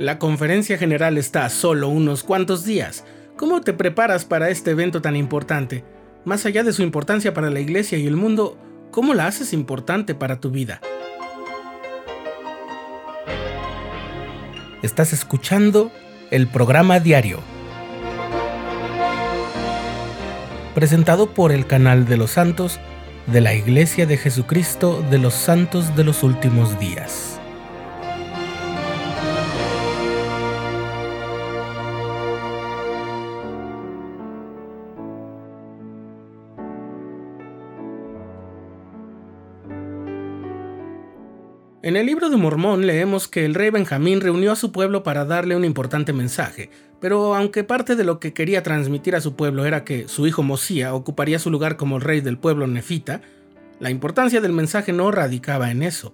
La conferencia general está a solo unos cuantos días. ¿Cómo te preparas para este evento tan importante? Más allá de su importancia para la iglesia y el mundo, ¿cómo la haces importante para tu vida? Estás escuchando el programa diario, presentado por el canal de los santos de la Iglesia de Jesucristo de los Santos de los Últimos Días. En el libro de Mormón leemos que el rey Benjamín reunió a su pueblo para darle un importante mensaje, pero aunque parte de lo que quería transmitir a su pueblo era que su hijo Mosía ocuparía su lugar como el rey del pueblo nefita, la importancia del mensaje no radicaba en eso.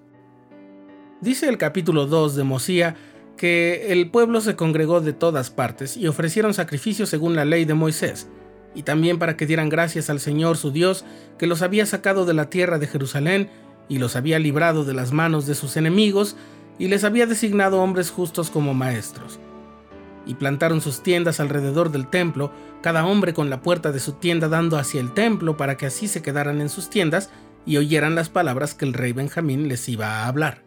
Dice el capítulo 2 de Mosía que el pueblo se congregó de todas partes y ofrecieron sacrificios según la ley de Moisés, y también para que dieran gracias al Señor su Dios que los había sacado de la tierra de Jerusalén y los había librado de las manos de sus enemigos, y les había designado hombres justos como maestros. Y plantaron sus tiendas alrededor del templo, cada hombre con la puerta de su tienda dando hacia el templo para que así se quedaran en sus tiendas y oyeran las palabras que el rey Benjamín les iba a hablar.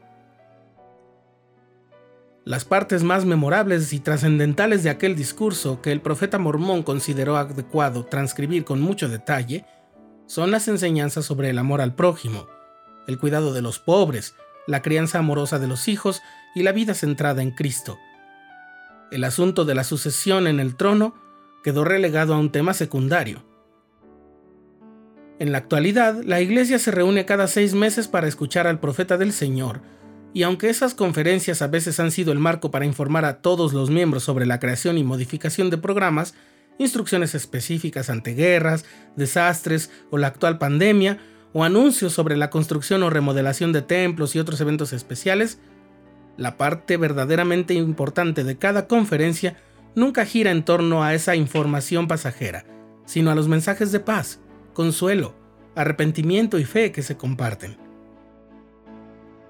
Las partes más memorables y trascendentales de aquel discurso que el profeta mormón consideró adecuado transcribir con mucho detalle son las enseñanzas sobre el amor al prójimo, el cuidado de los pobres, la crianza amorosa de los hijos y la vida centrada en Cristo. El asunto de la sucesión en el trono quedó relegado a un tema secundario. En la actualidad, la Iglesia se reúne cada seis meses para escuchar al profeta del Señor, y aunque esas conferencias a veces han sido el marco para informar a todos los miembros sobre la creación y modificación de programas, instrucciones específicas ante guerras, desastres o la actual pandemia, o anuncios sobre la construcción o remodelación de templos y otros eventos especiales, la parte verdaderamente importante de cada conferencia nunca gira en torno a esa información pasajera, sino a los mensajes de paz, consuelo, arrepentimiento y fe que se comparten.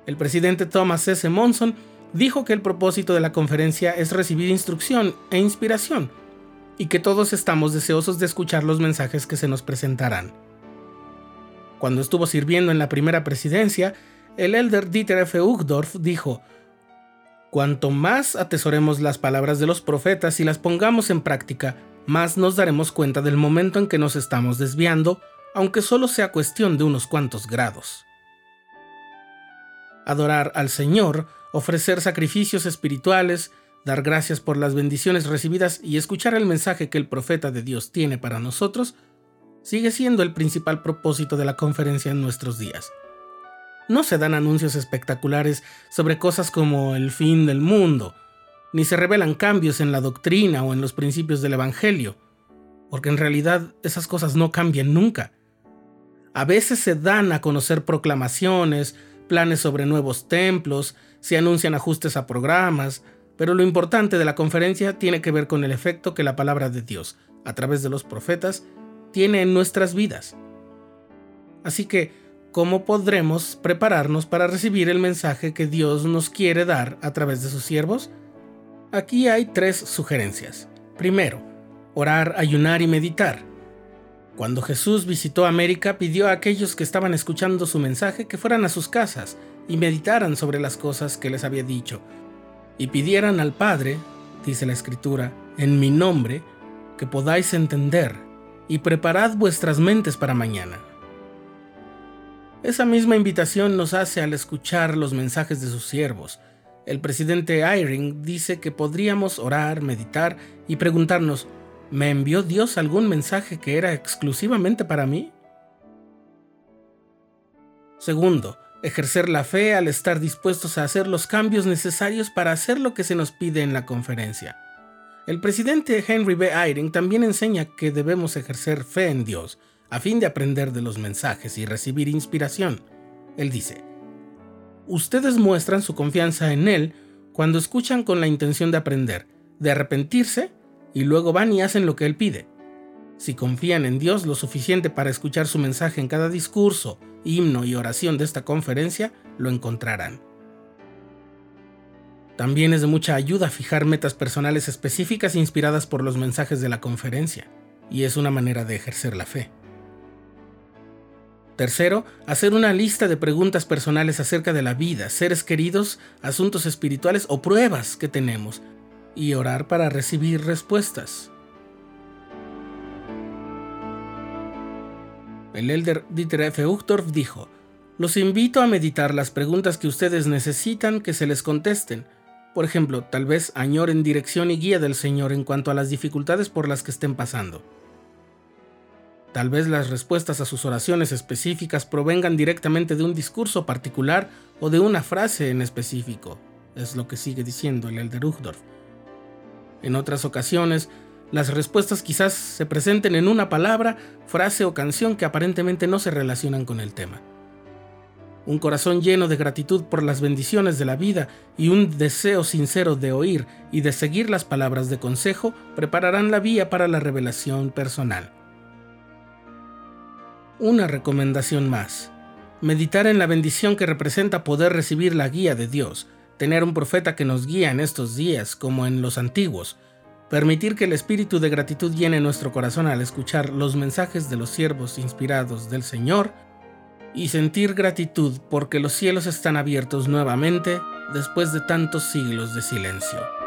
El presidente Thomas S. Monson dijo que el propósito de la conferencia es recibir instrucción e inspiración, y que todos estamos deseosos de escuchar los mensajes que se nos presentarán. Cuando estuvo sirviendo en la primera presidencia, el elder Dieter F. Uchtdorf dijo, Cuanto más atesoremos las palabras de los profetas y las pongamos en práctica, más nos daremos cuenta del momento en que nos estamos desviando, aunque solo sea cuestión de unos cuantos grados. Adorar al Señor, ofrecer sacrificios espirituales, dar gracias por las bendiciones recibidas y escuchar el mensaje que el profeta de Dios tiene para nosotros sigue siendo el principal propósito de la conferencia en nuestros días. No se dan anuncios espectaculares sobre cosas como el fin del mundo, ni se revelan cambios en la doctrina o en los principios del Evangelio, porque en realidad esas cosas no cambian nunca. A veces se dan a conocer proclamaciones, planes sobre nuevos templos, se anuncian ajustes a programas, pero lo importante de la conferencia tiene que ver con el efecto que la palabra de Dios, a través de los profetas, tiene en nuestras vidas. Así que, ¿cómo podremos prepararnos para recibir el mensaje que Dios nos quiere dar a través de sus siervos? Aquí hay tres sugerencias. Primero, orar, ayunar y meditar. Cuando Jesús visitó América, pidió a aquellos que estaban escuchando su mensaje que fueran a sus casas y meditaran sobre las cosas que les había dicho, y pidieran al Padre, dice la Escritura, en mi nombre, que podáis entender y preparad vuestras mentes para mañana. Esa misma invitación nos hace al escuchar los mensajes de sus siervos. El presidente Eyring dice que podríamos orar, meditar y preguntarnos, ¿me envió Dios algún mensaje que era exclusivamente para mí? Segundo, ejercer la fe al estar dispuestos a hacer los cambios necesarios para hacer lo que se nos pide en la conferencia. El presidente Henry B. Eyring también enseña que debemos ejercer fe en Dios a fin de aprender de los mensajes y recibir inspiración. Él dice, Ustedes muestran su confianza en Él cuando escuchan con la intención de aprender, de arrepentirse y luego van y hacen lo que Él pide. Si confían en Dios lo suficiente para escuchar su mensaje en cada discurso, himno y oración de esta conferencia, lo encontrarán. También es de mucha ayuda fijar metas personales específicas inspiradas por los mensajes de la conferencia, y es una manera de ejercer la fe. Tercero, hacer una lista de preguntas personales acerca de la vida, seres queridos, asuntos espirituales o pruebas que tenemos, y orar para recibir respuestas. El elder Dieter F. Uchtdorf dijo, los invito a meditar las preguntas que ustedes necesitan que se les contesten. Por ejemplo, tal vez añoren dirección y guía del Señor en cuanto a las dificultades por las que estén pasando. Tal vez las respuestas a sus oraciones específicas provengan directamente de un discurso particular o de una frase en específico, es lo que sigue diciendo el Elder Uchtdorf. En otras ocasiones, las respuestas quizás se presenten en una palabra, frase o canción que aparentemente no se relacionan con el tema. Un corazón lleno de gratitud por las bendiciones de la vida y un deseo sincero de oír y de seguir las palabras de consejo prepararán la vía para la revelación personal. Una recomendación más. Meditar en la bendición que representa poder recibir la guía de Dios, tener un profeta que nos guía en estos días como en los antiguos, permitir que el espíritu de gratitud llene nuestro corazón al escuchar los mensajes de los siervos inspirados del Señor y sentir gratitud porque los cielos están abiertos nuevamente después de tantos siglos de silencio.